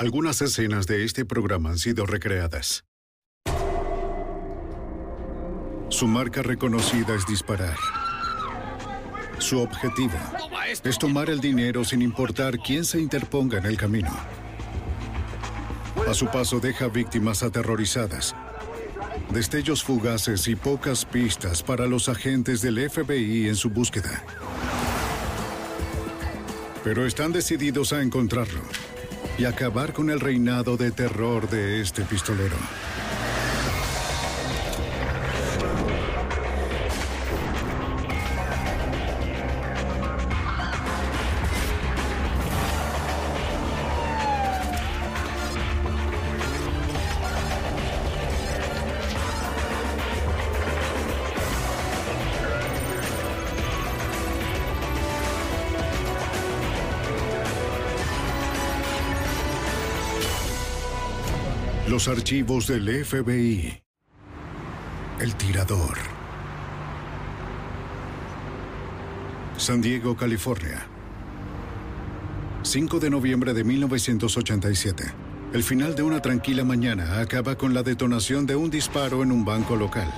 Algunas escenas de este programa han sido recreadas. Su marca reconocida es disparar. Su objetivo es tomar el dinero sin importar quién se interponga en el camino. A su paso deja víctimas aterrorizadas, destellos fugaces y pocas pistas para los agentes del FBI en su búsqueda. Pero están decididos a encontrarlo y acabar con el reinado de terror de este pistolero. Los archivos del FBI. El tirador. San Diego, California. 5 de noviembre de 1987. El final de una tranquila mañana acaba con la detonación de un disparo en un banco local.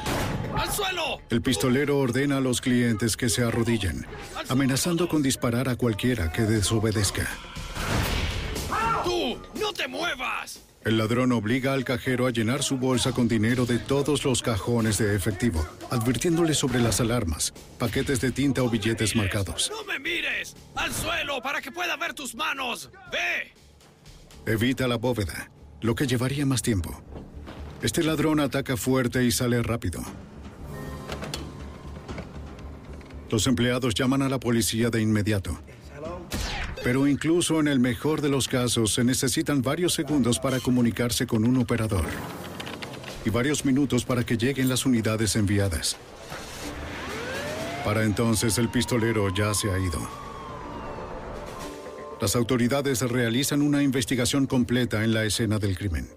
¡Al suelo! El pistolero ordena a los clientes que se arrodillen, amenazando con disparar a cualquiera que desobedezca. El ladrón obliga al cajero a llenar su bolsa con dinero de todos los cajones de efectivo, advirtiéndole sobre las alarmas, paquetes de tinta o billetes marcados. ¡No me mires! ¡Al suelo para que pueda ver tus manos! ¡Ve! Evita la bóveda, lo que llevaría más tiempo. Este ladrón ataca fuerte y sale rápido. Los empleados llaman a la policía de inmediato. Pero incluso en el mejor de los casos se necesitan varios segundos para comunicarse con un operador. Y varios minutos para que lleguen las unidades enviadas. Para entonces el pistolero ya se ha ido. Las autoridades realizan una investigación completa en la escena del crimen.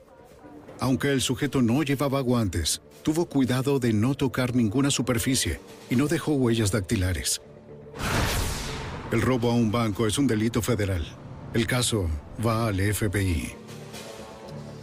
Aunque el sujeto no llevaba guantes, tuvo cuidado de no tocar ninguna superficie y no dejó huellas dactilares. El robo a un banco es un delito federal. El caso va al FBI.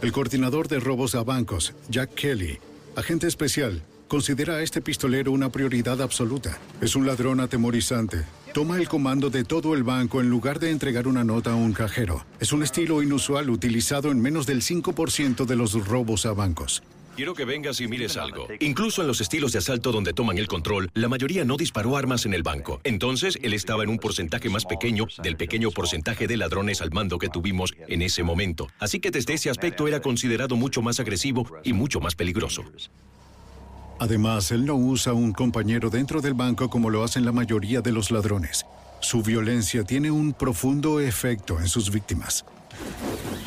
El coordinador de robos a bancos, Jack Kelly, agente especial, considera a este pistolero una prioridad absoluta. Es un ladrón atemorizante. Toma el comando de todo el banco en lugar de entregar una nota a un cajero. Es un estilo inusual utilizado en menos del 5% de los robos a bancos. Quiero que vengas y mires algo. Incluso en los estilos de asalto donde toman el control, la mayoría no disparó armas en el banco. Entonces, él estaba en un porcentaje más pequeño del pequeño porcentaje de ladrones al mando que tuvimos en ese momento. Así que desde ese aspecto era considerado mucho más agresivo y mucho más peligroso. Además, él no usa un compañero dentro del banco como lo hacen la mayoría de los ladrones. Su violencia tiene un profundo efecto en sus víctimas.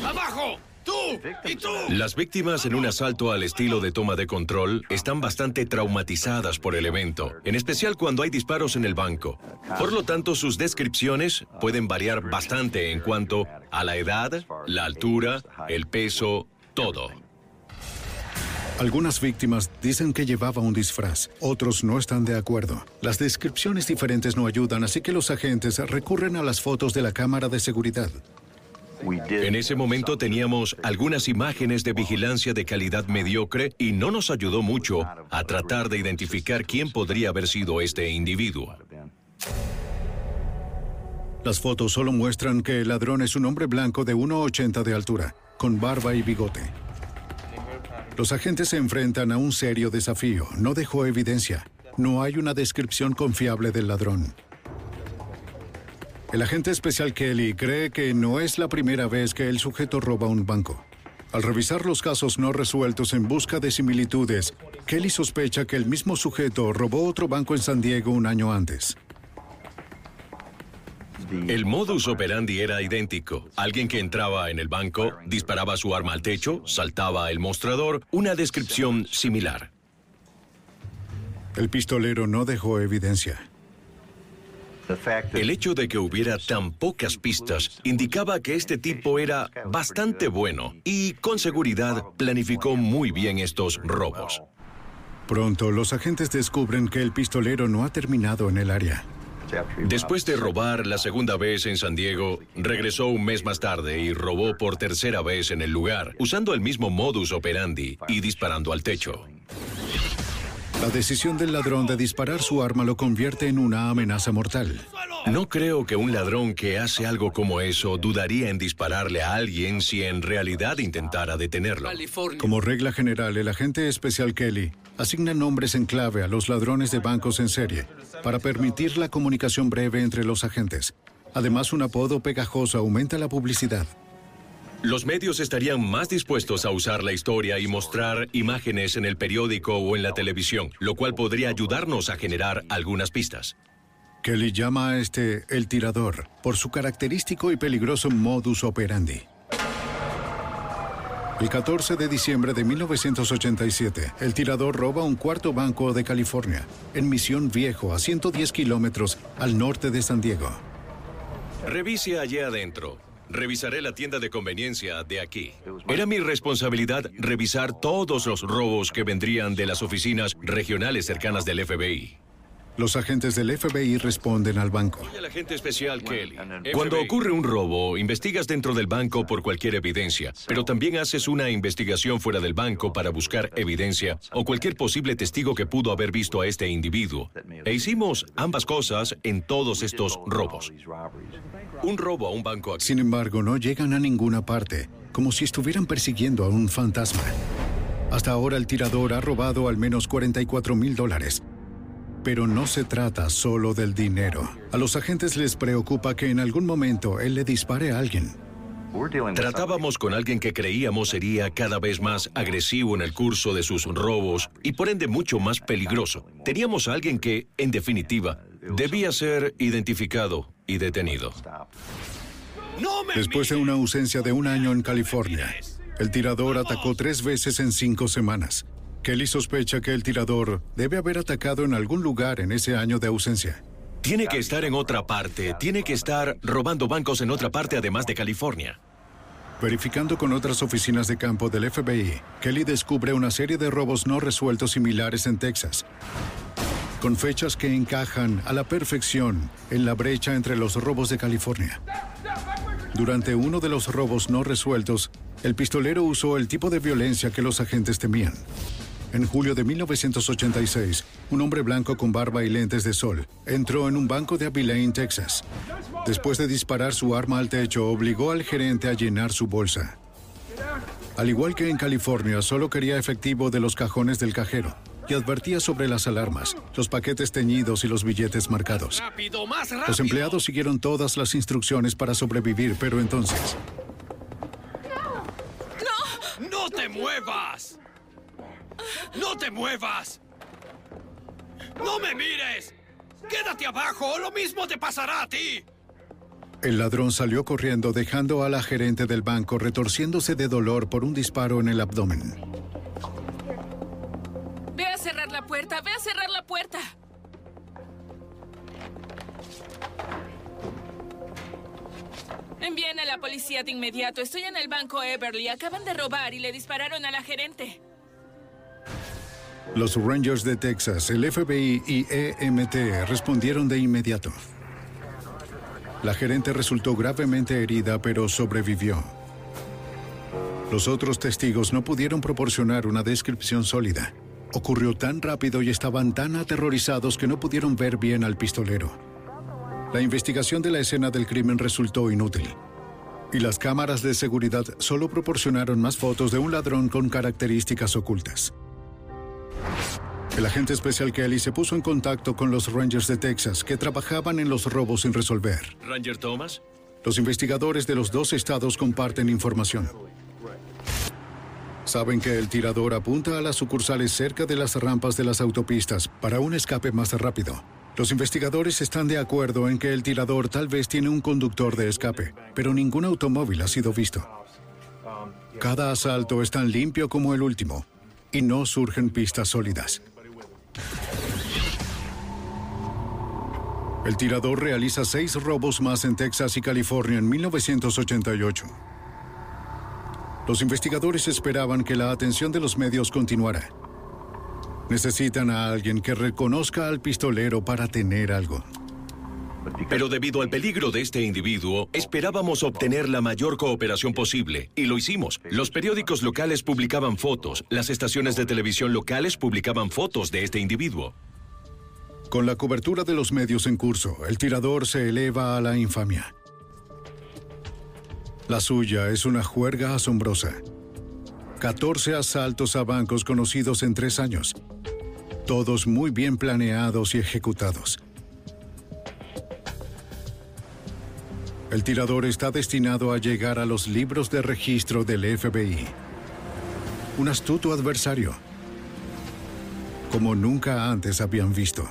¡Abajo! ¡Tú! ¡Y tú! Las víctimas en un asalto al estilo de toma de control están bastante traumatizadas por el evento, en especial cuando hay disparos en el banco. Por lo tanto, sus descripciones pueden variar bastante en cuanto a la edad, la altura, el peso, todo. Algunas víctimas dicen que llevaba un disfraz, otros no están de acuerdo. Las descripciones diferentes no ayudan, así que los agentes recurren a las fotos de la cámara de seguridad. En ese momento teníamos algunas imágenes de vigilancia de calidad mediocre y no nos ayudó mucho a tratar de identificar quién podría haber sido este individuo. Las fotos solo muestran que el ladrón es un hombre blanco de 1,80 de altura. con barba y bigote. Los agentes se enfrentan a un serio desafío. No dejó evidencia. No hay una descripción confiable del ladrón. El agente especial Kelly cree que no es la primera vez que el sujeto roba un banco. Al revisar los casos no resueltos en busca de similitudes, Kelly sospecha que el mismo sujeto robó otro banco en San Diego un año antes. El modus operandi era idéntico. Alguien que entraba en el banco, disparaba su arma al techo, saltaba el mostrador, una descripción similar. El pistolero no dejó evidencia. El hecho de que hubiera tan pocas pistas indicaba que este tipo era bastante bueno y con seguridad planificó muy bien estos robos. Pronto los agentes descubren que el pistolero no ha terminado en el área. Después de robar la segunda vez en San Diego, regresó un mes más tarde y robó por tercera vez en el lugar, usando el mismo modus operandi y disparando al techo. La decisión del ladrón de disparar su arma lo convierte en una amenaza mortal. No creo que un ladrón que hace algo como eso dudaría en dispararle a alguien si en realidad intentara detenerlo. Como regla general, el agente especial Kelly asigna nombres en clave a los ladrones de bancos en serie para permitir la comunicación breve entre los agentes. Además, un apodo pegajoso aumenta la publicidad. Los medios estarían más dispuestos a usar la historia y mostrar imágenes en el periódico o en la televisión, lo cual podría ayudarnos a generar algunas pistas. Kelly llama a este el tirador por su característico y peligroso modus operandi. El 14 de diciembre de 1987, el tirador roba un cuarto banco de California, en Misión Viejo, a 110 kilómetros al norte de San Diego. Revise allí adentro. Revisaré la tienda de conveniencia de aquí. Era mi responsabilidad revisar todos los robos que vendrían de las oficinas regionales cercanas del FBI. Los agentes del FBI responden al banco. Soy el agente especial Kelly. Cuando ocurre un robo, investigas dentro del banco por cualquier evidencia, pero también haces una investigación fuera del banco para buscar evidencia o cualquier posible testigo que pudo haber visto a este individuo. E hicimos ambas cosas en todos estos robos. Un robo a un banco aquí. Sin embargo, no llegan a ninguna parte, como si estuvieran persiguiendo a un fantasma. Hasta ahora el tirador ha robado al menos 44 mil dólares. Pero no se trata solo del dinero. A los agentes les preocupa que en algún momento él le dispare a alguien. Tratábamos con alguien que creíamos sería cada vez más agresivo en el curso de sus robos y por ende mucho más peligroso. Teníamos a alguien que, en definitiva, debía ser identificado y detenido. Después de una ausencia de un año en California, el tirador atacó tres veces en cinco semanas. Kelly sospecha que el tirador debe haber atacado en algún lugar en ese año de ausencia. Tiene que estar en otra parte, tiene que estar robando bancos en otra parte además de California. Verificando con otras oficinas de campo del FBI, Kelly descubre una serie de robos no resueltos similares en Texas, con fechas que encajan a la perfección en la brecha entre los robos de California. Durante uno de los robos no resueltos, el pistolero usó el tipo de violencia que los agentes temían. En julio de 1986, un hombre blanco con barba y lentes de sol entró en un banco de Abilene, Texas. Después de disparar su arma al techo, obligó al gerente a llenar su bolsa. Al igual que en California, solo quería efectivo de los cajones del cajero y advertía sobre las alarmas, los paquetes teñidos y los billetes marcados. Los empleados siguieron todas las instrucciones para sobrevivir, pero entonces... ¡No te muevas! ¡No te muevas! ¡No me mires! ¡Quédate abajo o lo mismo te pasará a ti! El ladrón salió corriendo dejando a la gerente del banco retorciéndose de dolor por un disparo en el abdomen. Ve a cerrar la puerta, ve a cerrar la puerta. Envíen a la policía de inmediato. Estoy en el banco Everly. Acaban de robar y le dispararon a la gerente. Los Rangers de Texas, el FBI y EMT respondieron de inmediato. La gerente resultó gravemente herida, pero sobrevivió. Los otros testigos no pudieron proporcionar una descripción sólida. Ocurrió tan rápido y estaban tan aterrorizados que no pudieron ver bien al pistolero. La investigación de la escena del crimen resultó inútil. Y las cámaras de seguridad solo proporcionaron más fotos de un ladrón con características ocultas. El agente especial Kelly se puso en contacto con los Rangers de Texas que trabajaban en los robos sin resolver. Ranger Thomas. Los investigadores de los dos estados comparten información. Saben que el tirador apunta a las sucursales cerca de las rampas de las autopistas para un escape más rápido. Los investigadores están de acuerdo en que el tirador tal vez tiene un conductor de escape, pero ningún automóvil ha sido visto. Cada asalto es tan limpio como el último y no surgen pistas sólidas. El tirador realiza seis robos más en Texas y California en 1988. Los investigadores esperaban que la atención de los medios continuara. Necesitan a alguien que reconozca al pistolero para tener algo. Pero debido al peligro de este individuo, esperábamos obtener la mayor cooperación posible, y lo hicimos. Los periódicos locales publicaban fotos, las estaciones de televisión locales publicaban fotos de este individuo. Con la cobertura de los medios en curso, el tirador se eleva a la infamia. La suya es una juerga asombrosa. 14 asaltos a bancos conocidos en tres años. Todos muy bien planeados y ejecutados. El tirador está destinado a llegar a los libros de registro del FBI. Un astuto adversario, como nunca antes habían visto.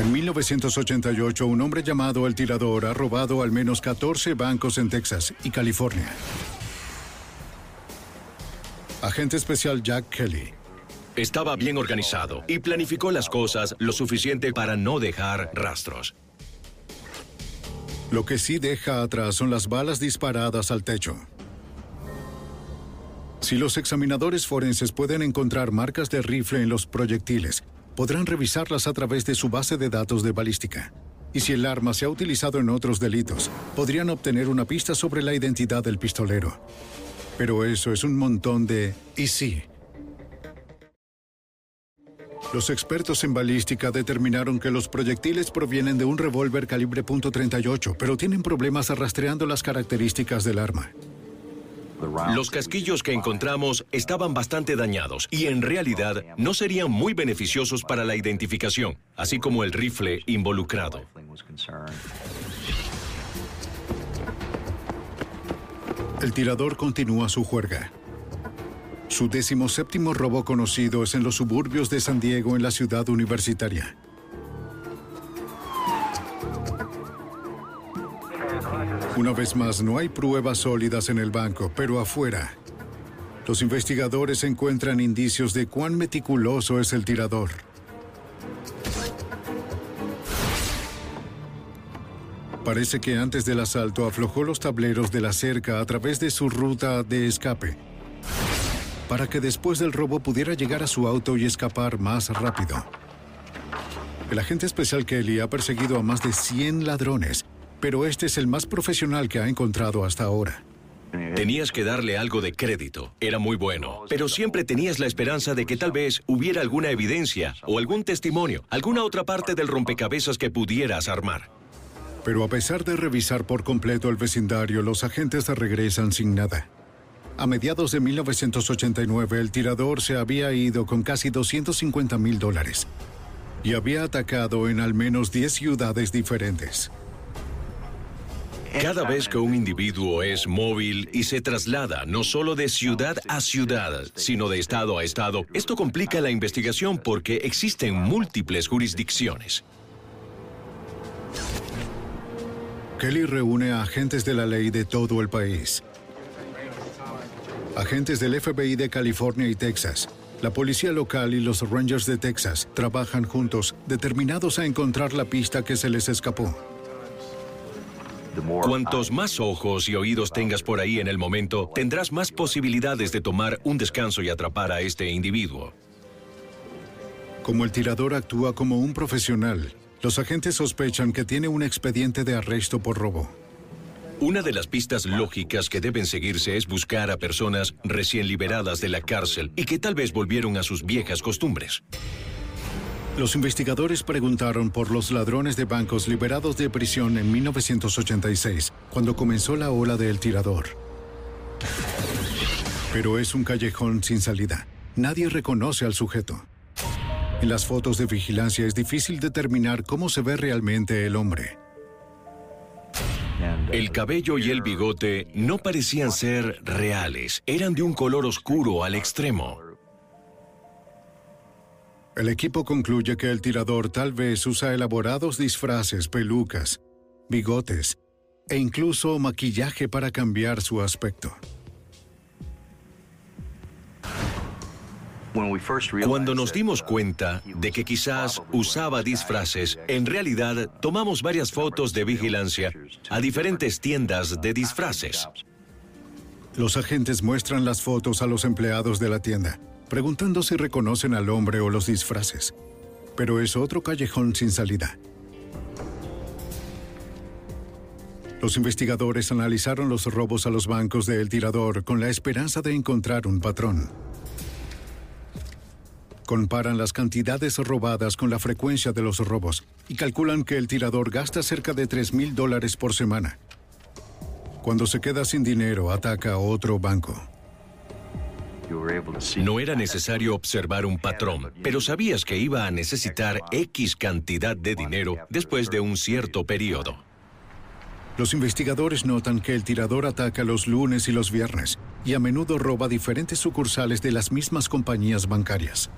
En 1988, un hombre llamado El Tirador ha robado al menos 14 bancos en Texas y California. Agente especial Jack Kelly. Estaba bien organizado y planificó las cosas lo suficiente para no dejar rastros. Lo que sí deja atrás son las balas disparadas al techo. Si los examinadores forenses pueden encontrar marcas de rifle en los proyectiles, podrán revisarlas a través de su base de datos de balística. Y si el arma se ha utilizado en otros delitos, podrían obtener una pista sobre la identidad del pistolero. Pero eso es un montón de y sí. Los expertos en balística determinaron que los proyectiles provienen de un revólver calibre .38, pero tienen problemas rastreando las características del arma. Los casquillos que encontramos estaban bastante dañados y en realidad no serían muy beneficiosos para la identificación, así como el rifle involucrado. El tirador continúa su juerga. Su decimoséptimo robo conocido es en los suburbios de San Diego, en la ciudad universitaria. Una vez más, no hay pruebas sólidas en el banco, pero afuera. Los investigadores encuentran indicios de cuán meticuloso es el tirador. Parece que antes del asalto aflojó los tableros de la cerca a través de su ruta de escape, para que después del robo pudiera llegar a su auto y escapar más rápido. El agente especial Kelly ha perseguido a más de 100 ladrones pero este es el más profesional que ha encontrado hasta ahora. Tenías que darle algo de crédito. Era muy bueno. Pero siempre tenías la esperanza de que tal vez hubiera alguna evidencia o algún testimonio, alguna otra parte del rompecabezas que pudieras armar. Pero a pesar de revisar por completo el vecindario, los agentes regresan sin nada. A mediados de 1989, el tirador se había ido con casi 250 mil dólares y había atacado en al menos 10 ciudades diferentes. Cada vez que un individuo es móvil y se traslada no solo de ciudad a ciudad, sino de estado a estado, esto complica la investigación porque existen múltiples jurisdicciones. Kelly reúne a agentes de la ley de todo el país. Agentes del FBI de California y Texas, la policía local y los Rangers de Texas trabajan juntos, determinados a encontrar la pista que se les escapó. Cuantos más ojos y oídos tengas por ahí en el momento, tendrás más posibilidades de tomar un descanso y atrapar a este individuo. Como el tirador actúa como un profesional, los agentes sospechan que tiene un expediente de arresto por robo. Una de las pistas lógicas que deben seguirse es buscar a personas recién liberadas de la cárcel y que tal vez volvieron a sus viejas costumbres. Los investigadores preguntaron por los ladrones de bancos liberados de prisión en 1986, cuando comenzó la ola del tirador. Pero es un callejón sin salida. Nadie reconoce al sujeto. En las fotos de vigilancia es difícil determinar cómo se ve realmente el hombre. El cabello y el bigote no parecían ser reales, eran de un color oscuro al extremo. El equipo concluye que el tirador tal vez usa elaborados disfraces, pelucas, bigotes e incluso maquillaje para cambiar su aspecto. Cuando nos dimos cuenta de que quizás usaba disfraces, en realidad tomamos varias fotos de vigilancia a diferentes tiendas de disfraces. Los agentes muestran las fotos a los empleados de la tienda, preguntando si reconocen al hombre o los disfraces. Pero es otro callejón sin salida. Los investigadores analizaron los robos a los bancos de El Tirador con la esperanza de encontrar un patrón. Comparan las cantidades robadas con la frecuencia de los robos y calculan que el tirador gasta cerca de 3 mil dólares por semana. Cuando se queda sin dinero, ataca a otro banco. No era necesario observar un patrón, pero sabías que iba a necesitar X cantidad de dinero después de un cierto periodo. Los investigadores notan que el tirador ataca los lunes y los viernes y a menudo roba diferentes sucursales de las mismas compañías bancarias.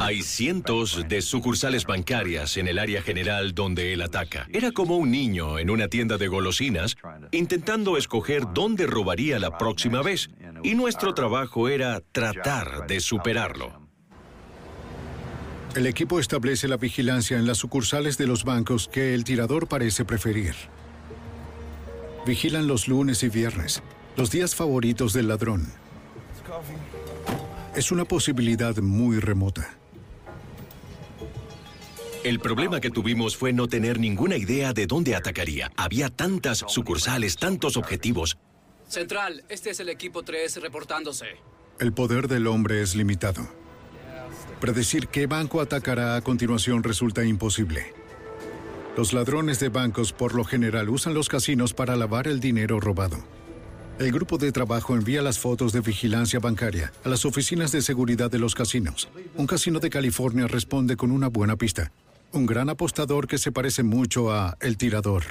Hay cientos de sucursales bancarias en el área general donde él ataca. Era como un niño en una tienda de golosinas intentando escoger dónde robaría la próxima vez. Y nuestro trabajo era tratar de superarlo. El equipo establece la vigilancia en las sucursales de los bancos que el tirador parece preferir. Vigilan los lunes y viernes, los días favoritos del ladrón. Es una posibilidad muy remota. El problema que tuvimos fue no tener ninguna idea de dónde atacaría. Había tantas sucursales, tantos objetivos. Central, este es el equipo 3 reportándose. El poder del hombre es limitado. Predecir qué banco atacará a continuación resulta imposible. Los ladrones de bancos por lo general usan los casinos para lavar el dinero robado. El grupo de trabajo envía las fotos de vigilancia bancaria a las oficinas de seguridad de los casinos. Un casino de California responde con una buena pista. Un gran apostador que se parece mucho a El Tirador.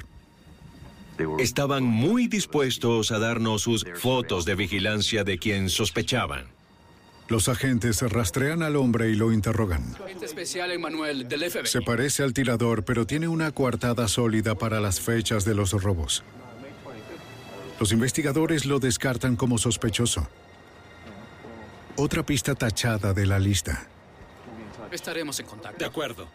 Estaban muy dispuestos a darnos sus fotos de vigilancia de quien sospechaban. Los agentes rastrean al hombre y lo interrogan. Agente especial Emanuel del FBI. Se parece al tirador, pero tiene una coartada sólida para las fechas de los robos. Los investigadores lo descartan como sospechoso. Otra pista tachada de la lista. Estaremos en contacto. De acuerdo.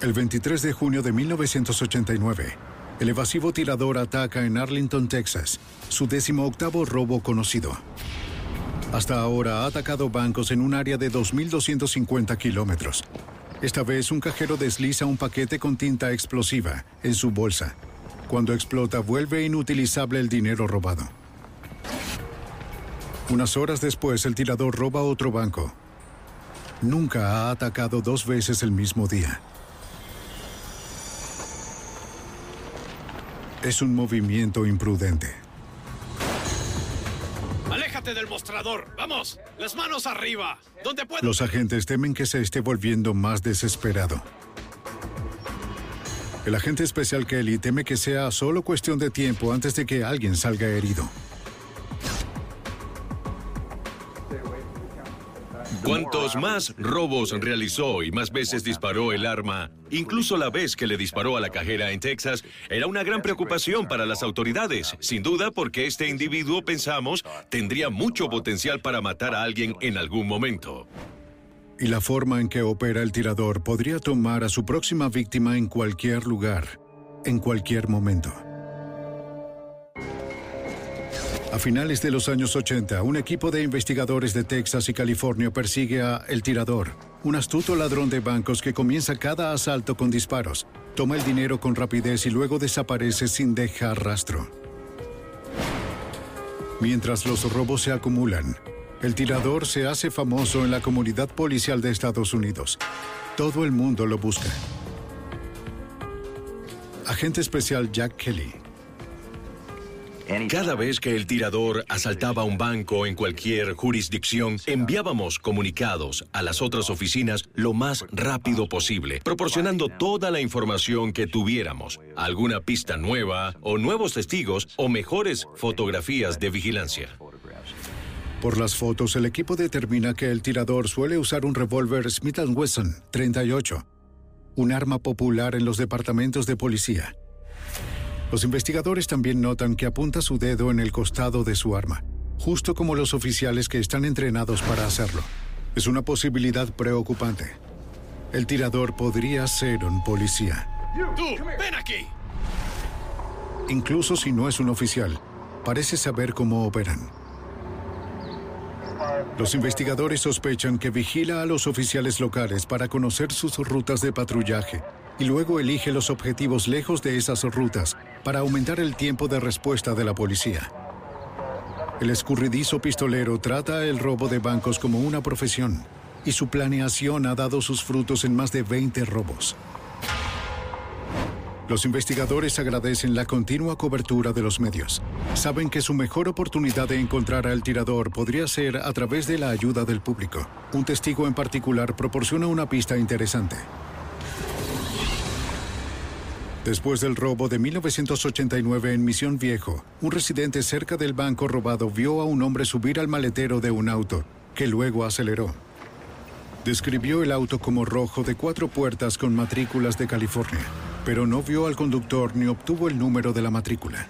El 23 de junio de 1989, el evasivo tirador ataca en Arlington, Texas, su décimo octavo robo conocido. Hasta ahora ha atacado bancos en un área de 2.250 kilómetros. Esta vez un cajero desliza un paquete con tinta explosiva en su bolsa. Cuando explota vuelve inutilizable el dinero robado. Unas horas después el tirador roba otro banco. Nunca ha atacado dos veces el mismo día. Es un movimiento imprudente. ¡Aléjate del mostrador! ¡Vamos! ¡Las manos arriba! ¿Dónde puedo? Los agentes temen que se esté volviendo más desesperado. El agente especial Kelly teme que sea solo cuestión de tiempo antes de que alguien salga herido. Cuantos más robos realizó y más veces disparó el arma, incluso la vez que le disparó a la cajera en Texas, era una gran preocupación para las autoridades, sin duda porque este individuo, pensamos, tendría mucho potencial para matar a alguien en algún momento. Y la forma en que opera el tirador podría tomar a su próxima víctima en cualquier lugar, en cualquier momento. A finales de los años 80, un equipo de investigadores de Texas y California persigue a El Tirador, un astuto ladrón de bancos que comienza cada asalto con disparos, toma el dinero con rapidez y luego desaparece sin dejar rastro. Mientras los robos se acumulan, El tirador se hace famoso en la comunidad policial de Estados Unidos. Todo el mundo lo busca. Agente especial Jack Kelly. Cada vez que el tirador asaltaba un banco en cualquier jurisdicción, enviábamos comunicados a las otras oficinas lo más rápido posible, proporcionando toda la información que tuviéramos, alguna pista nueva o nuevos testigos o mejores fotografías de vigilancia. Por las fotos, el equipo determina que el tirador suele usar un revólver Smith Wesson 38, un arma popular en los departamentos de policía. Los investigadores también notan que apunta su dedo en el costado de su arma, justo como los oficiales que están entrenados para hacerlo. Es una posibilidad preocupante. El tirador podría ser un policía. ¡Tú, ven aquí! Incluso si no es un oficial, parece saber cómo operan. Los investigadores sospechan que vigila a los oficiales locales para conocer sus rutas de patrullaje y luego elige los objetivos lejos de esas rutas para aumentar el tiempo de respuesta de la policía. El escurridizo pistolero trata el robo de bancos como una profesión y su planeación ha dado sus frutos en más de 20 robos. Los investigadores agradecen la continua cobertura de los medios. Saben que su mejor oportunidad de encontrar al tirador podría ser a través de la ayuda del público. Un testigo en particular proporciona una pista interesante. Después del robo de 1989 en Misión Viejo, un residente cerca del banco robado vio a un hombre subir al maletero de un auto, que luego aceleró. Describió el auto como rojo de cuatro puertas con matrículas de California, pero no vio al conductor ni obtuvo el número de la matrícula.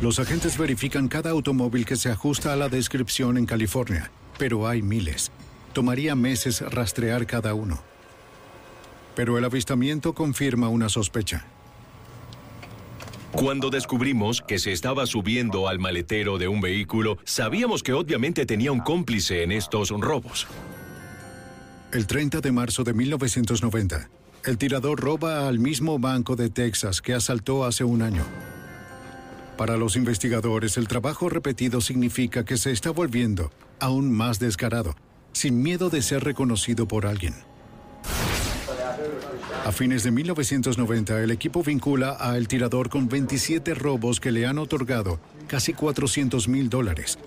Los agentes verifican cada automóvil que se ajusta a la descripción en California, pero hay miles. Tomaría meses rastrear cada uno. Pero el avistamiento confirma una sospecha. Cuando descubrimos que se estaba subiendo al maletero de un vehículo, sabíamos que obviamente tenía un cómplice en estos robos. El 30 de marzo de 1990, el tirador roba al mismo banco de Texas que asaltó hace un año. Para los investigadores, el trabajo repetido significa que se está volviendo aún más descarado sin miedo de ser reconocido por alguien. A fines de 1990, el equipo vincula a El Tirador con 27 robos que le han otorgado casi 400 mil dólares.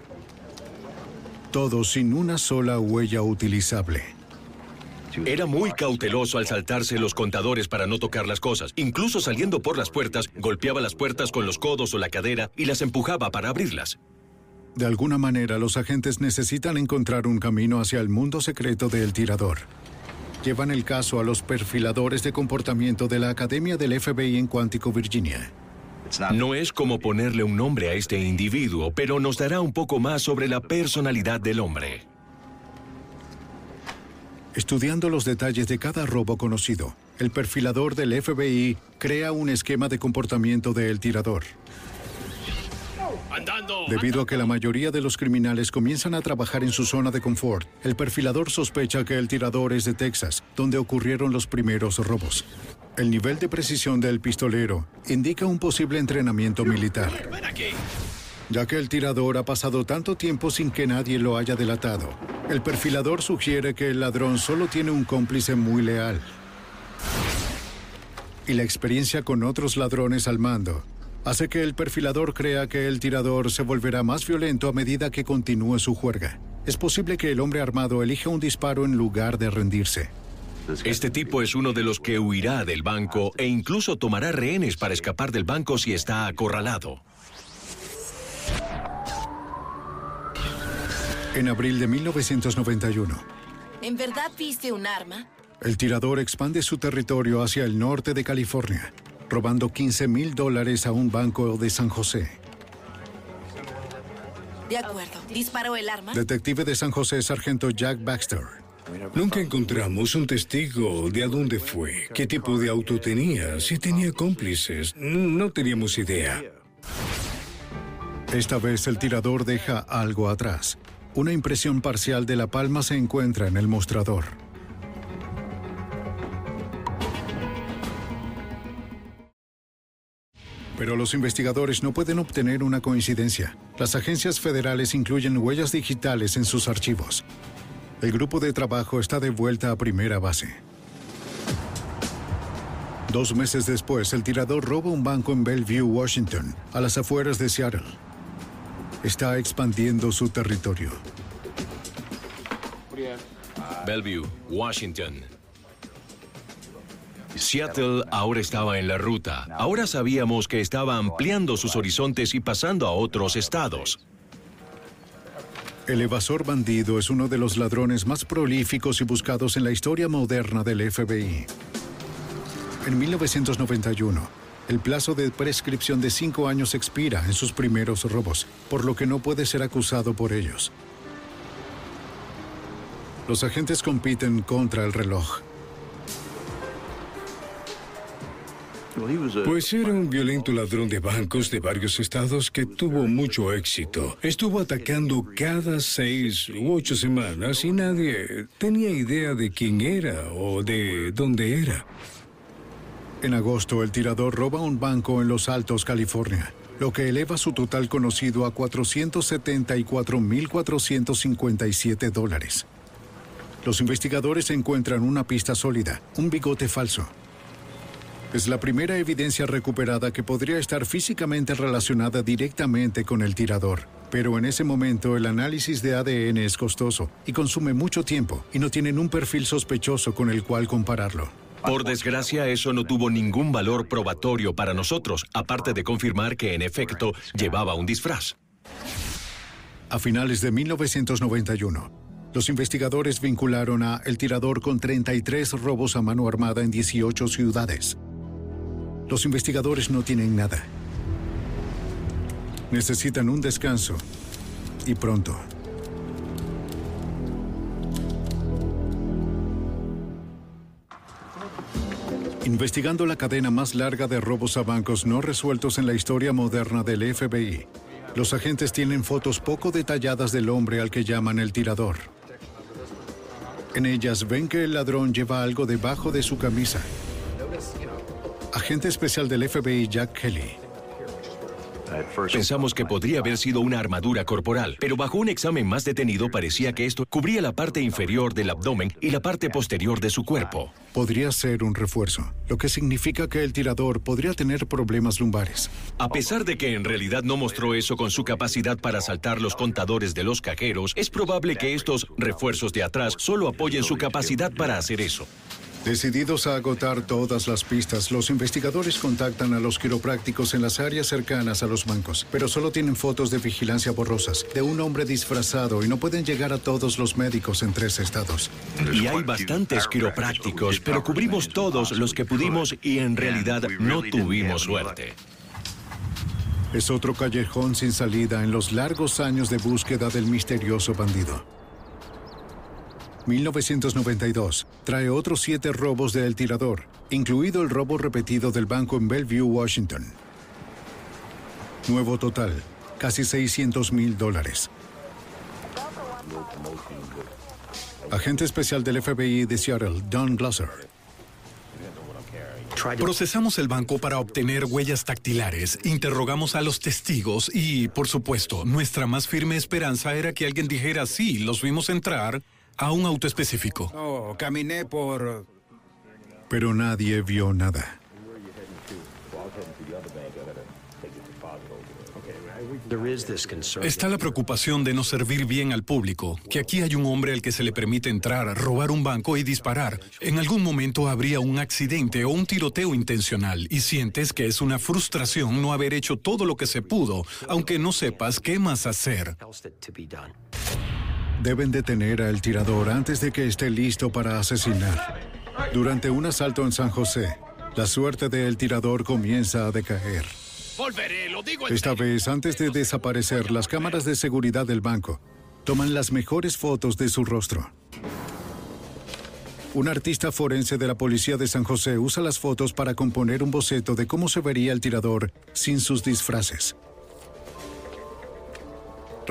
Todos sin una sola huella utilizable. Era muy cauteloso al saltarse los contadores para no tocar las cosas. Incluso saliendo por las puertas, golpeaba las puertas con los codos o la cadera y las empujaba para abrirlas. De alguna manera, los agentes necesitan encontrar un camino hacia el mundo secreto del tirador. Llevan el caso a los perfiladores de comportamiento de la Academia del FBI en Cuántico, Virginia. No es como ponerle un nombre a este individuo, pero nos dará un poco más sobre la personalidad del hombre. Estudiando los detalles de cada robo conocido, el perfilador del FBI crea un esquema de comportamiento del tirador. Debido a que la mayoría de los criminales comienzan a trabajar en su zona de confort, el perfilador sospecha que el tirador es de Texas, donde ocurrieron los primeros robos. El nivel de precisión del pistolero indica un posible entrenamiento militar. Ya que el tirador ha pasado tanto tiempo sin que nadie lo haya delatado, el perfilador sugiere que el ladrón solo tiene un cómplice muy leal. Y la experiencia con otros ladrones al mando hace que el perfilador crea que el tirador se volverá más violento a medida que continúe su juerga. Es posible que el hombre armado elija un disparo en lugar de rendirse. Este tipo es uno de los que huirá del banco e incluso tomará rehenes para escapar del banco si está acorralado. En abril de 1991. ¿En verdad viste un arma? El tirador expande su territorio hacia el norte de California robando 15 mil dólares a un banco de San José. De acuerdo. ¿Disparó el arma? Detective de San José, sargento Jack Baxter. Nunca encontramos un testigo de a dónde fue, qué tipo de auto tenía, si tenía cómplices. No teníamos idea. Esta vez el tirador deja algo atrás. Una impresión parcial de la palma se encuentra en el mostrador. Pero los investigadores no pueden obtener una coincidencia. Las agencias federales incluyen huellas digitales en sus archivos. El grupo de trabajo está de vuelta a primera base. Dos meses después, el tirador roba un banco en Bellevue, Washington, a las afueras de Seattle. Está expandiendo su territorio. Bellevue, Washington. Seattle ahora estaba en la ruta. Ahora sabíamos que estaba ampliando sus horizontes y pasando a otros estados. El evasor bandido es uno de los ladrones más prolíficos y buscados en la historia moderna del FBI. En 1991, el plazo de prescripción de cinco años expira en sus primeros robos, por lo que no puede ser acusado por ellos. Los agentes compiten contra el reloj. Pues era un violento ladrón de bancos de varios estados que tuvo mucho éxito. Estuvo atacando cada seis u ocho semanas y nadie tenía idea de quién era o de dónde era. En agosto, el tirador roba un banco en Los Altos, California, lo que eleva su total conocido a 474.457 dólares. Los investigadores encuentran una pista sólida, un bigote falso. Es la primera evidencia recuperada que podría estar físicamente relacionada directamente con el tirador. Pero en ese momento el análisis de ADN es costoso y consume mucho tiempo y no tienen un perfil sospechoso con el cual compararlo. Por desgracia, eso no tuvo ningún valor probatorio para nosotros, aparte de confirmar que en efecto llevaba un disfraz. A finales de 1991, los investigadores vincularon a El Tirador con 33 robos a mano armada en 18 ciudades. Los investigadores no tienen nada. Necesitan un descanso. Y pronto. Investigando la cadena más larga de robos a bancos no resueltos en la historia moderna del FBI, los agentes tienen fotos poco detalladas del hombre al que llaman el tirador. En ellas ven que el ladrón lleva algo debajo de su camisa. Agente especial del FBI Jack Kelly. Pensamos que podría haber sido una armadura corporal, pero bajo un examen más detenido parecía que esto cubría la parte inferior del abdomen y la parte posterior de su cuerpo. Podría ser un refuerzo, lo que significa que el tirador podría tener problemas lumbares. A pesar de que en realidad no mostró eso con su capacidad para saltar los contadores de los cajeros, es probable que estos refuerzos de atrás solo apoyen su capacidad para hacer eso. Decididos a agotar todas las pistas, los investigadores contactan a los quiroprácticos en las áreas cercanas a los bancos, pero solo tienen fotos de vigilancia borrosas de un hombre disfrazado y no pueden llegar a todos los médicos en tres estados. Y hay bastantes quiroprácticos, pero cubrimos todos los que pudimos y en realidad no tuvimos suerte. Es otro callejón sin salida en los largos años de búsqueda del misterioso bandido. 1992 trae otros siete robos de Tirador, incluido el robo repetido del banco en Bellevue, Washington. Nuevo total, casi 600 mil dólares. Agente especial del FBI de Seattle, Don Glasser. Procesamos el banco para obtener huellas dactilares, interrogamos a los testigos y, por supuesto, nuestra más firme esperanza era que alguien dijera sí, los vimos entrar a un auto específico. No, caminé por... Pero nadie vio nada. Está la preocupación de no servir bien al público, que aquí hay un hombre al que se le permite entrar, robar un banco y disparar. En algún momento habría un accidente o un tiroteo intencional y sientes que es una frustración no haber hecho todo lo que se pudo, aunque no sepas qué más hacer. Deben detener al tirador antes de que esté listo para asesinar. Durante un asalto en San José, la suerte del tirador comienza a decaer. Volveré, lo digo Esta vez, antes de desaparecer, las cámaras de seguridad del banco toman las mejores fotos de su rostro. Un artista forense de la policía de San José usa las fotos para componer un boceto de cómo se vería el tirador sin sus disfraces.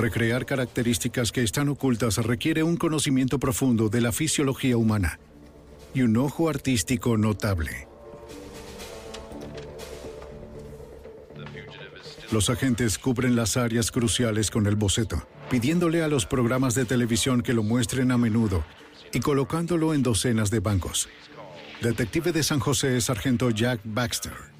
Recrear características que están ocultas requiere un conocimiento profundo de la fisiología humana y un ojo artístico notable. Los agentes cubren las áreas cruciales con el boceto, pidiéndole a los programas de televisión que lo muestren a menudo y colocándolo en docenas de bancos. Detective de San José sargento Jack Baxter.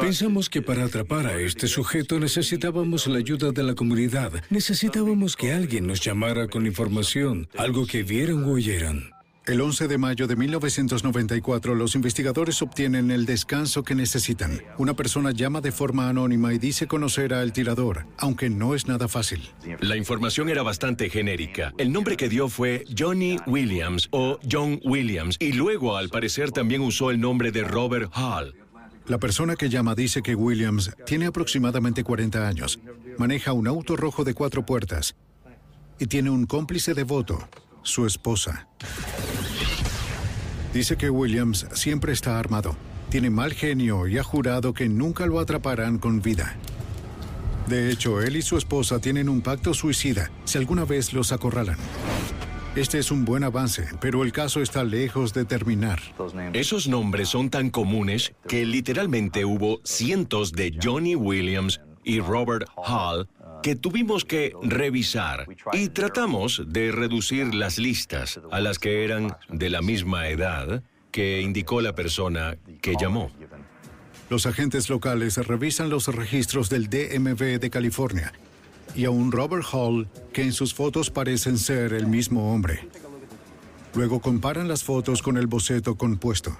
Pensamos que para atrapar a este sujeto necesitábamos la ayuda de la comunidad. Necesitábamos que alguien nos llamara con información, algo que vieran o oyeran. El 11 de mayo de 1994, los investigadores obtienen el descanso que necesitan. Una persona llama de forma anónima y dice conocer al tirador, aunque no es nada fácil. La información era bastante genérica. El nombre que dio fue Johnny Williams o John Williams y luego al parecer también usó el nombre de Robert Hall. La persona que llama dice que Williams tiene aproximadamente 40 años, maneja un auto rojo de cuatro puertas y tiene un cómplice devoto, su esposa. Dice que Williams siempre está armado, tiene mal genio y ha jurado que nunca lo atraparán con vida. De hecho, él y su esposa tienen un pacto suicida si alguna vez los acorralan. Este es un buen avance, pero el caso está lejos de terminar. Esos nombres son tan comunes que literalmente hubo cientos de Johnny Williams y Robert Hall que tuvimos que revisar y tratamos de reducir las listas a las que eran de la misma edad que indicó la persona que llamó. Los agentes locales revisan los registros del DMV de California y a un Robert Hall que en sus fotos parecen ser el mismo hombre. Luego comparan las fotos con el boceto compuesto.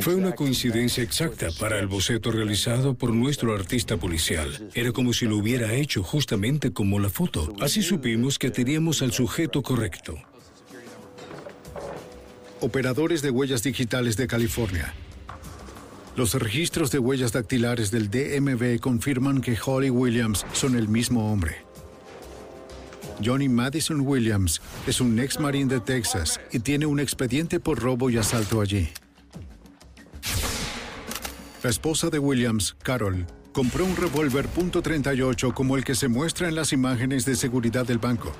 Fue una coincidencia exacta para el boceto realizado por nuestro artista policial. Era como si lo hubiera hecho justamente como la foto. Así supimos que teníamos al sujeto correcto. Operadores de huellas digitales de California. Los registros de huellas dactilares del DMV confirman que Holly Williams son el mismo hombre. Johnny Madison Williams es un ex marín de Texas y tiene un expediente por robo y asalto allí. La esposa de Williams, Carol, compró un revólver .38 como el que se muestra en las imágenes de seguridad del banco.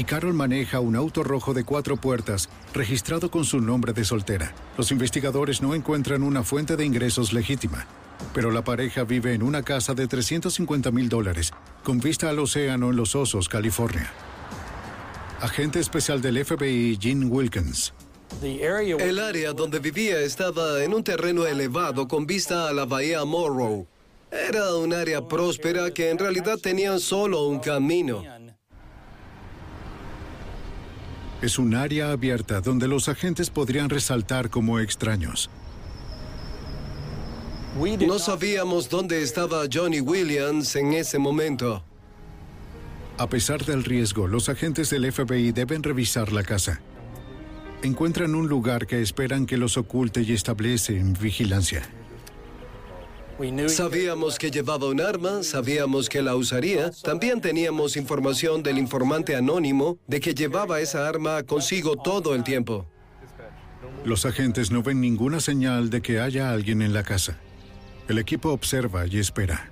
Y Carol maneja un auto rojo de cuatro puertas registrado con su nombre de soltera. Los investigadores no encuentran una fuente de ingresos legítima, pero la pareja vive en una casa de 350 mil dólares, con vista al océano en Los Osos, California. Agente especial del FBI, Gene Wilkins. El área donde vivía estaba en un terreno elevado con vista a la bahía Morrow. Era un área próspera que en realidad tenía solo un camino. Es un área abierta donde los agentes podrían resaltar como extraños. No sabíamos dónde estaba Johnny Williams en ese momento. A pesar del riesgo, los agentes del FBI deben revisar la casa. Encuentran un lugar que esperan que los oculte y establecen vigilancia. Sabíamos que llevaba un arma, sabíamos que la usaría. También teníamos información del informante anónimo de que llevaba esa arma consigo todo el tiempo. Los agentes no ven ninguna señal de que haya alguien en la casa. El equipo observa y espera.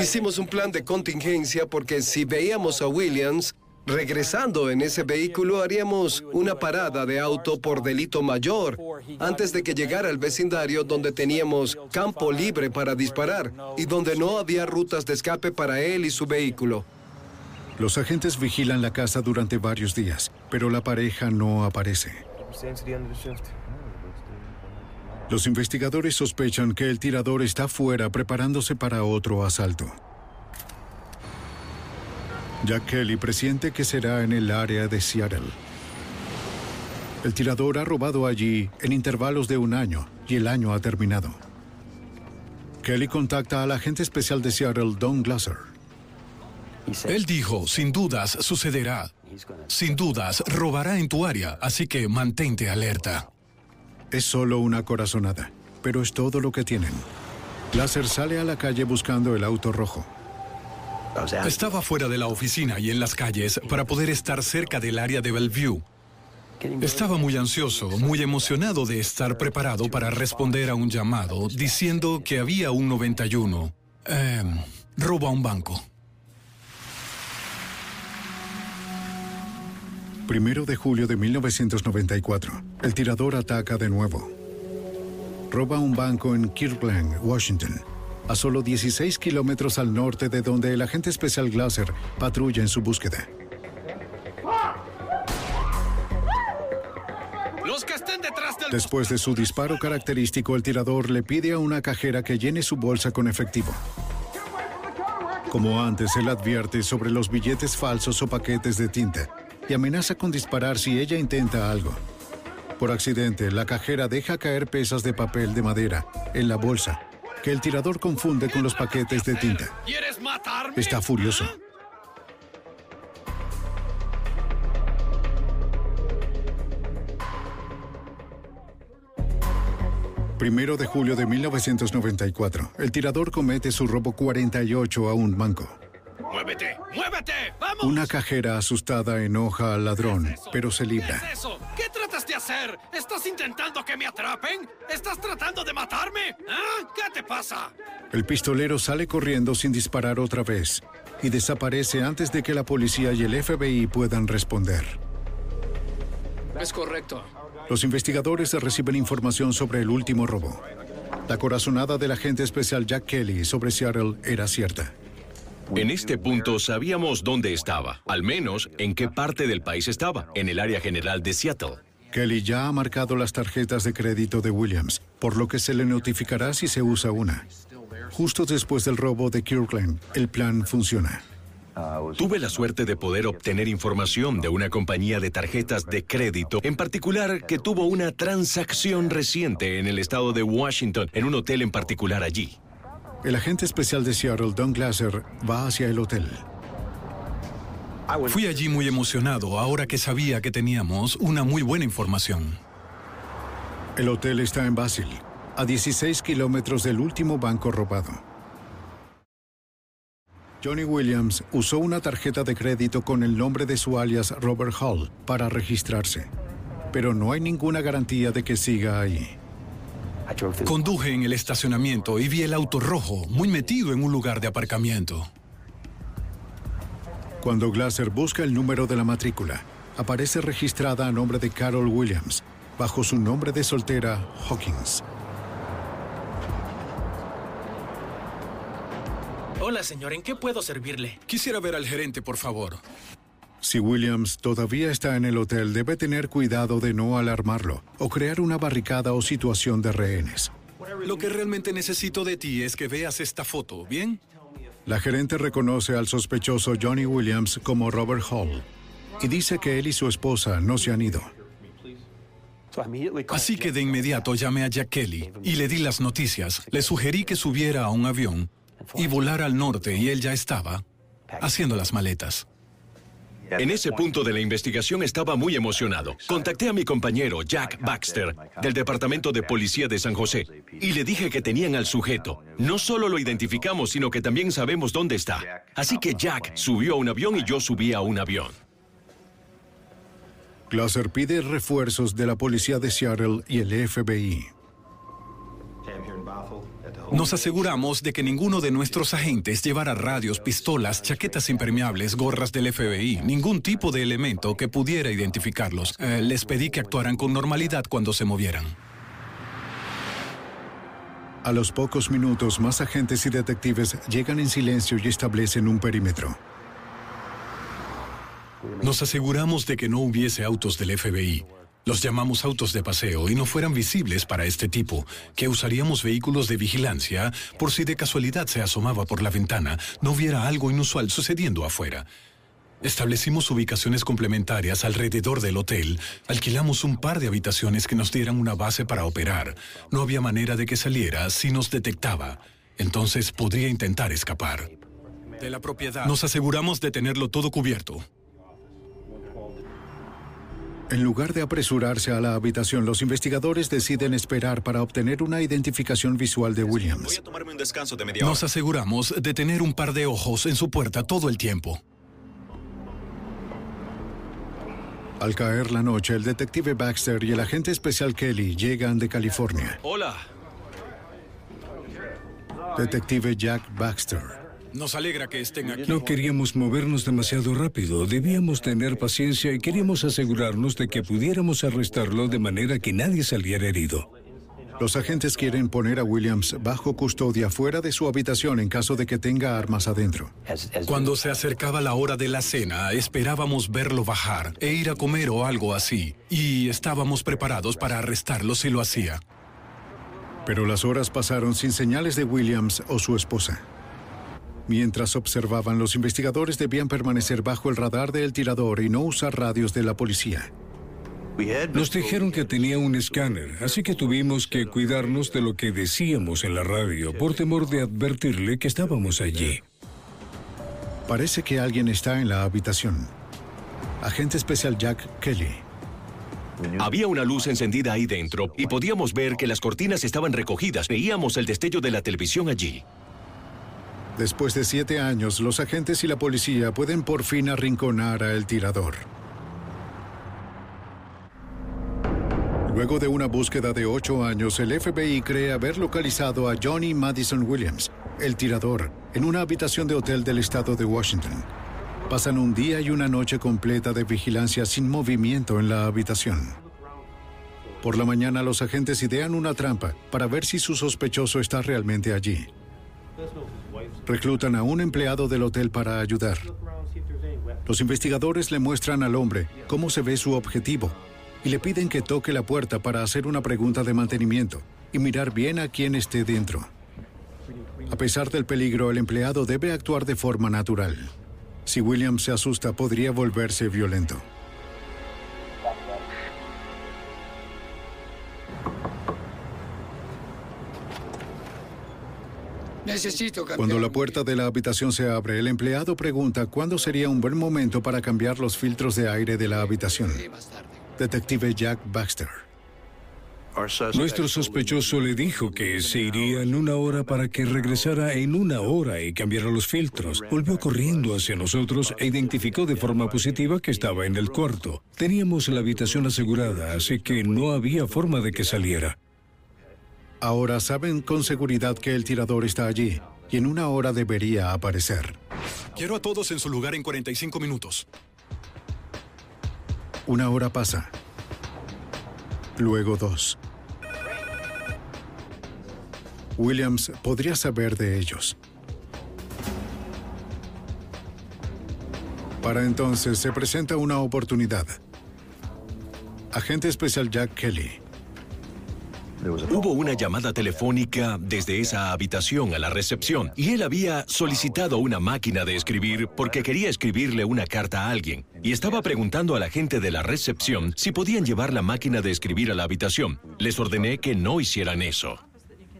Hicimos un plan de contingencia porque si veíamos a Williams regresando en ese vehículo, haríamos una parada de auto por delito mayor antes de que llegara al vecindario donde teníamos campo libre para disparar y donde no había rutas de escape para él y su vehículo. Los agentes vigilan la casa durante varios días, pero la pareja no aparece. Los investigadores sospechan que el tirador está fuera preparándose para otro asalto. Jack Kelly presiente que será en el área de Seattle. El tirador ha robado allí en intervalos de un año y el año ha terminado. Kelly contacta al agente especial de Seattle, Don Glasser. Él dijo, sin dudas sucederá. Sin dudas robará en tu área, así que mantente alerta. Es solo una corazonada, pero es todo lo que tienen. Glasser sale a la calle buscando el auto rojo. Estaba fuera de la oficina y en las calles para poder estar cerca del área de Bellevue. Estaba muy ansioso, muy emocionado de estar preparado para responder a un llamado diciendo que había un 91. Eh, robo a un banco. Primero de julio de 1994, el tirador ataca de nuevo. Roba un banco en Kirkland, Washington. A solo 16 kilómetros al norte de donde el agente especial Glaser patrulla en su búsqueda. Los que estén detrás del... Después de su disparo característico, el tirador le pide a una cajera que llene su bolsa con efectivo. Como antes, él advierte sobre los billetes falsos o paquetes de tinta y amenaza con disparar si ella intenta algo. Por accidente, la cajera deja caer pesas de papel de madera en la bolsa, que el tirador confunde con los paquetes de tinta. ¿Quieres matarme? Está furioso. Primero de julio de 1994, el tirador comete su robo 48 a un banco. ¡Muévete! ¡Muévete! ¡Vamos! Una cajera asustada enoja al ladrón, pero se ¿Qué libra. es eso? ¿Estás intentando que me atrapen? ¿Estás tratando de matarme? ¿Ah? ¿Qué te pasa? El pistolero sale corriendo sin disparar otra vez y desaparece antes de que la policía y el FBI puedan responder. Es correcto. Los investigadores reciben información sobre el último robo. La corazonada del agente especial Jack Kelly sobre Seattle era cierta. En este punto sabíamos dónde estaba, al menos en qué parte del país estaba, en el área general de Seattle. Kelly ya ha marcado las tarjetas de crédito de Williams, por lo que se le notificará si se usa una. Justo después del robo de Kirkland, el plan funciona. Tuve la suerte de poder obtener información de una compañía de tarjetas de crédito, en particular que tuvo una transacción reciente en el estado de Washington, en un hotel en particular allí. El agente especial de Seattle, Don Glasser, va hacia el hotel. Fui allí muy emocionado ahora que sabía que teníamos una muy buena información. El hotel está en Basil, a 16 kilómetros del último banco robado. Johnny Williams usó una tarjeta de crédito con el nombre de su alias Robert Hall para registrarse, pero no hay ninguna garantía de que siga ahí. Conduje en el estacionamiento y vi el auto rojo muy metido en un lugar de aparcamiento. Cuando Glasser busca el número de la matrícula, aparece registrada a nombre de Carol Williams, bajo su nombre de soltera Hawkins. Hola, señor, ¿en qué puedo servirle? Quisiera ver al gerente, por favor. Si Williams todavía está en el hotel, debe tener cuidado de no alarmarlo o crear una barricada o situación de rehenes. Lo que realmente necesito de ti es que veas esta foto, ¿bien? La gerente reconoce al sospechoso Johnny Williams como Robert Hall y dice que él y su esposa no se han ido. Así que de inmediato llamé a Jack Kelly y le di las noticias. Le sugerí que subiera a un avión y volara al norte y él ya estaba haciendo las maletas. En ese punto de la investigación estaba muy emocionado. Contacté a mi compañero Jack Baxter del Departamento de Policía de San José y le dije que tenían al sujeto. No solo lo identificamos, sino que también sabemos dónde está. Así que Jack subió a un avión y yo subí a un avión. Glasser pide refuerzos de la policía de Seattle y el FBI. Nos aseguramos de que ninguno de nuestros agentes llevara radios, pistolas, chaquetas impermeables, gorras del FBI, ningún tipo de elemento que pudiera identificarlos. Eh, les pedí que actuaran con normalidad cuando se movieran. A los pocos minutos, más agentes y detectives llegan en silencio y establecen un perímetro. Nos aseguramos de que no hubiese autos del FBI. Los llamamos autos de paseo y no fueran visibles para este tipo, que usaríamos vehículos de vigilancia por si de casualidad se asomaba por la ventana, no hubiera algo inusual sucediendo afuera. Establecimos ubicaciones complementarias alrededor del hotel, alquilamos un par de habitaciones que nos dieran una base para operar. No había manera de que saliera si nos detectaba. Entonces podría intentar escapar. De la propiedad. Nos aseguramos de tenerlo todo cubierto. En lugar de apresurarse a la habitación, los investigadores deciden esperar para obtener una identificación visual de Williams. tomarme un descanso de media Nos aseguramos de tener un par de ojos en su puerta todo el tiempo. Al caer la noche, el detective Baxter y el agente especial Kelly llegan de California. Hola. Detective Jack Baxter. Nos alegra que estén aquí. No queríamos movernos demasiado rápido, debíamos tener paciencia y queríamos asegurarnos de que pudiéramos arrestarlo de manera que nadie saliera herido. Los agentes quieren poner a Williams bajo custodia fuera de su habitación en caso de que tenga armas adentro. Cuando se acercaba la hora de la cena, esperábamos verlo bajar e ir a comer o algo así, y estábamos preparados para arrestarlo si lo hacía. Pero las horas pasaron sin señales de Williams o su esposa. Mientras observaban, los investigadores debían permanecer bajo el radar del tirador y no usar radios de la policía. Nos dijeron que tenía un escáner, así que tuvimos que cuidarnos de lo que decíamos en la radio por temor de advertirle que estábamos allí. Parece que alguien está en la habitación. Agente especial Jack Kelly. Había una luz encendida ahí dentro y podíamos ver que las cortinas estaban recogidas. Veíamos el destello de la televisión allí. Después de siete años, los agentes y la policía pueden por fin arrinconar a el tirador. Luego de una búsqueda de ocho años, el FBI cree haber localizado a Johnny Madison Williams, el tirador, en una habitación de hotel del estado de Washington. Pasan un día y una noche completa de vigilancia sin movimiento en la habitación. Por la mañana los agentes idean una trampa para ver si su sospechoso está realmente allí. Reclutan a un empleado del hotel para ayudar. Los investigadores le muestran al hombre cómo se ve su objetivo y le piden que toque la puerta para hacer una pregunta de mantenimiento y mirar bien a quién esté dentro. A pesar del peligro, el empleado debe actuar de forma natural. Si William se asusta, podría volverse violento. Necesito cambiar. Cuando la puerta de la habitación se abre, el empleado pregunta cuándo sería un buen momento para cambiar los filtros de aire de la habitación. Detective Jack Baxter. Nuestro sospechoso le dijo que se iría en una hora para que regresara en una hora y cambiara los filtros. Volvió corriendo hacia nosotros e identificó de forma positiva que estaba en el cuarto. Teníamos la habitación asegurada, así que no había forma de que saliera. Ahora saben con seguridad que el tirador está allí y en una hora debería aparecer. Quiero a todos en su lugar en 45 minutos. Una hora pasa. Luego dos. Williams podría saber de ellos. Para entonces se presenta una oportunidad. Agente especial Jack Kelly. Hubo una llamada telefónica desde esa habitación a la recepción y él había solicitado una máquina de escribir porque quería escribirle una carta a alguien y estaba preguntando a la gente de la recepción si podían llevar la máquina de escribir a la habitación. Les ordené que no hicieran eso.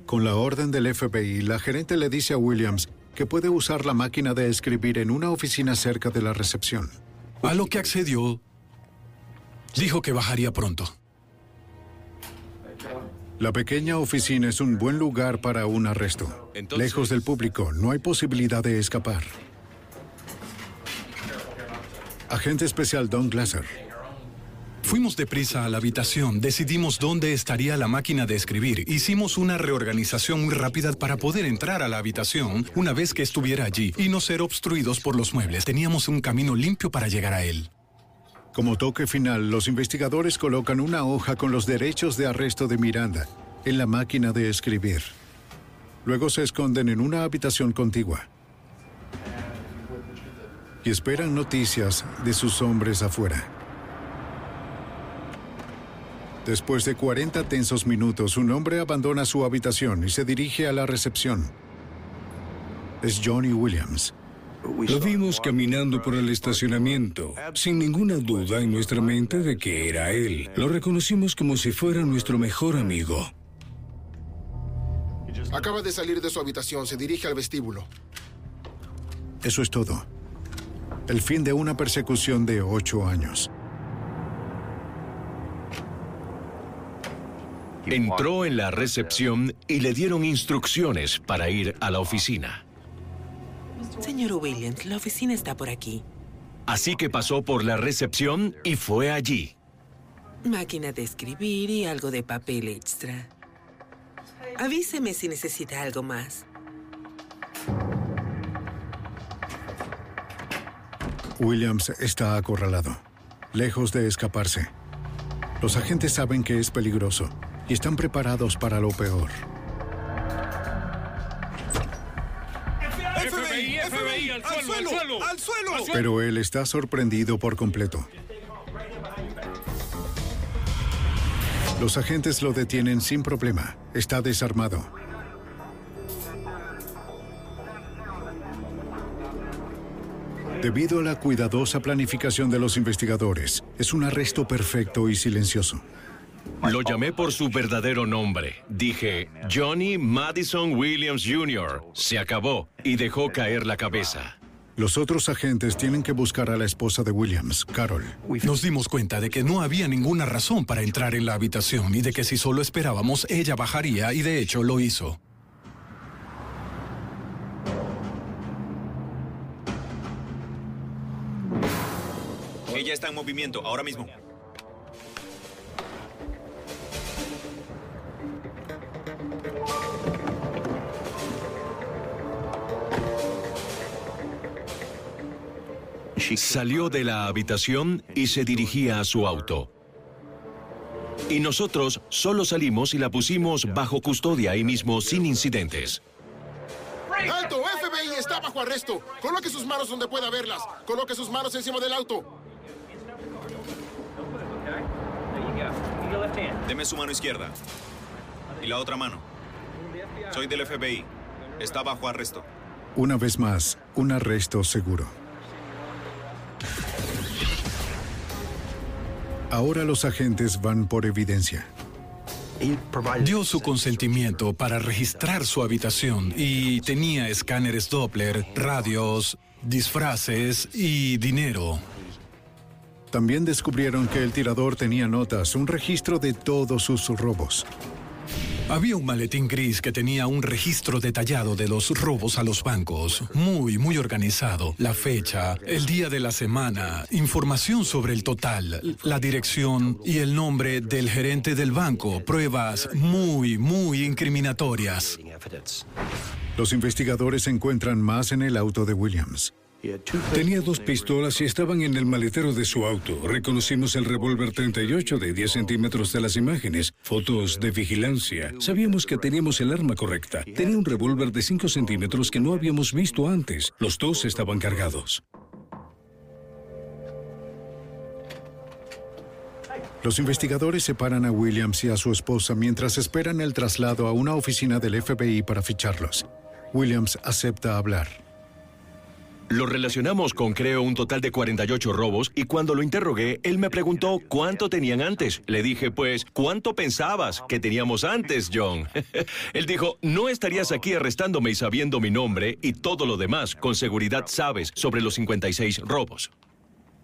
Con la orden del FBI, la gerente le dice a Williams que puede usar la máquina de escribir en una oficina cerca de la recepción. A lo que accedió, dijo que bajaría pronto. La pequeña oficina es un buen lugar para un arresto. Lejos del público, no hay posibilidad de escapar. Agente especial Don Glasser. Fuimos deprisa a la habitación, decidimos dónde estaría la máquina de escribir, hicimos una reorganización muy rápida para poder entrar a la habitación una vez que estuviera allí y no ser obstruidos por los muebles. Teníamos un camino limpio para llegar a él. Como toque final, los investigadores colocan una hoja con los derechos de arresto de Miranda en la máquina de escribir. Luego se esconden en una habitación contigua y esperan noticias de sus hombres afuera. Después de 40 tensos minutos, un hombre abandona su habitación y se dirige a la recepción. Es Johnny Williams. Lo vimos caminando por el estacionamiento, sin ninguna duda en nuestra mente de que era él. Lo reconocimos como si fuera nuestro mejor amigo. Acaba de salir de su habitación, se dirige al vestíbulo. Eso es todo. El fin de una persecución de ocho años. Entró en la recepción y le dieron instrucciones para ir a la oficina. Señor Williams, la oficina está por aquí. Así que pasó por la recepción y fue allí. Máquina de escribir y algo de papel extra. Avíseme si necesita algo más. Williams está acorralado, lejos de escaparse. Los agentes saben que es peligroso y están preparados para lo peor. FBI, FBI, al suelo, al suelo, al suelo. Pero él está sorprendido por completo. Los agentes lo detienen sin problema. Está desarmado. Debido a la cuidadosa planificación de los investigadores, es un arresto perfecto y silencioso. Lo llamé por su verdadero nombre. Dije, Johnny Madison Williams Jr. Se acabó y dejó caer la cabeza. Los otros agentes tienen que buscar a la esposa de Williams, Carol. Nos dimos cuenta de que no había ninguna razón para entrar en la habitación y de que si solo esperábamos, ella bajaría y de hecho lo hizo. Ella está en movimiento ahora mismo. Salió de la habitación y se dirigía a su auto. Y nosotros solo salimos y la pusimos bajo custodia ahí mismo sin incidentes. ¡Alto! FBI está bajo arresto. Coloque sus manos donde pueda verlas. Coloque sus manos encima del auto. Deme su mano izquierda. Y la otra mano. Soy del FBI. Está bajo arresto. Una vez más, un arresto seguro. Ahora los agentes van por evidencia. Dio su consentimiento para registrar su habitación y tenía escáneres Doppler, radios, disfraces y dinero. También descubrieron que el tirador tenía notas, un registro de todos sus robos. Había un maletín gris que tenía un registro detallado de los robos a los bancos, muy, muy organizado. La fecha, el día de la semana, información sobre el total, la dirección y el nombre del gerente del banco, pruebas muy, muy incriminatorias. Los investigadores encuentran más en el auto de Williams. Tenía dos pistolas y estaban en el maletero de su auto. Reconocimos el revólver 38 de 10 centímetros de las imágenes, fotos de vigilancia. Sabíamos que teníamos el arma correcta. Tenía un revólver de 5 centímetros que no habíamos visto antes. Los dos estaban cargados. Los investigadores separan a Williams y a su esposa mientras esperan el traslado a una oficina del FBI para ficharlos. Williams acepta hablar. Lo relacionamos con creo un total de 48 robos y cuando lo interrogué, él me preguntó cuánto tenían antes. Le dije, pues, ¿cuánto pensabas que teníamos antes, John? él dijo, no estarías aquí arrestándome y sabiendo mi nombre y todo lo demás. Con seguridad sabes sobre los 56 robos.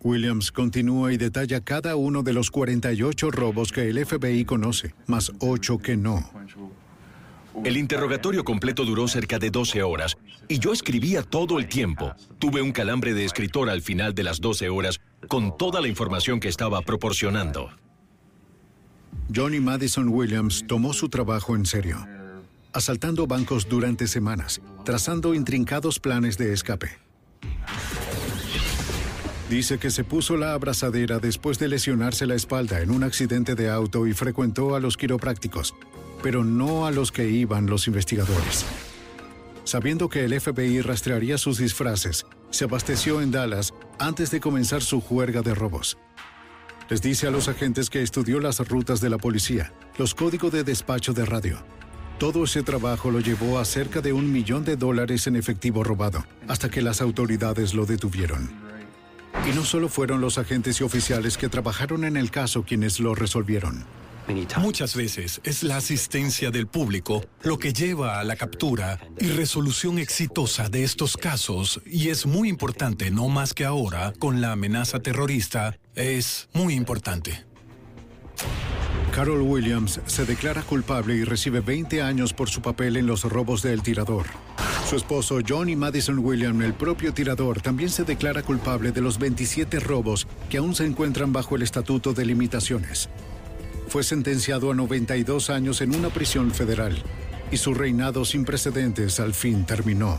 Williams continúa y detalla cada uno de los 48 robos que el FBI conoce, más 8 que no. El interrogatorio completo duró cerca de 12 horas y yo escribía todo el tiempo. Tuve un calambre de escritor al final de las 12 horas con toda la información que estaba proporcionando. Johnny Madison Williams tomó su trabajo en serio, asaltando bancos durante semanas, trazando intrincados planes de escape. Dice que se puso la abrazadera después de lesionarse la espalda en un accidente de auto y frecuentó a los quiroprácticos, pero no a los que iban los investigadores. Sabiendo que el FBI rastrearía sus disfraces, se abasteció en Dallas antes de comenzar su juerga de robos. Les dice a los agentes que estudió las rutas de la policía, los códigos de despacho de radio. Todo ese trabajo lo llevó a cerca de un millón de dólares en efectivo robado, hasta que las autoridades lo detuvieron. Y no solo fueron los agentes y oficiales que trabajaron en el caso quienes lo resolvieron. Muchas veces es la asistencia del público lo que lleva a la captura y resolución exitosa de estos casos y es muy importante, no más que ahora, con la amenaza terrorista, es muy importante. Carol Williams se declara culpable y recibe 20 años por su papel en los robos del tirador. Su esposo Johnny Madison Williams, el propio tirador, también se declara culpable de los 27 robos que aún se encuentran bajo el Estatuto de Limitaciones fue sentenciado a 92 años en una prisión federal y su reinado sin precedentes al fin terminó.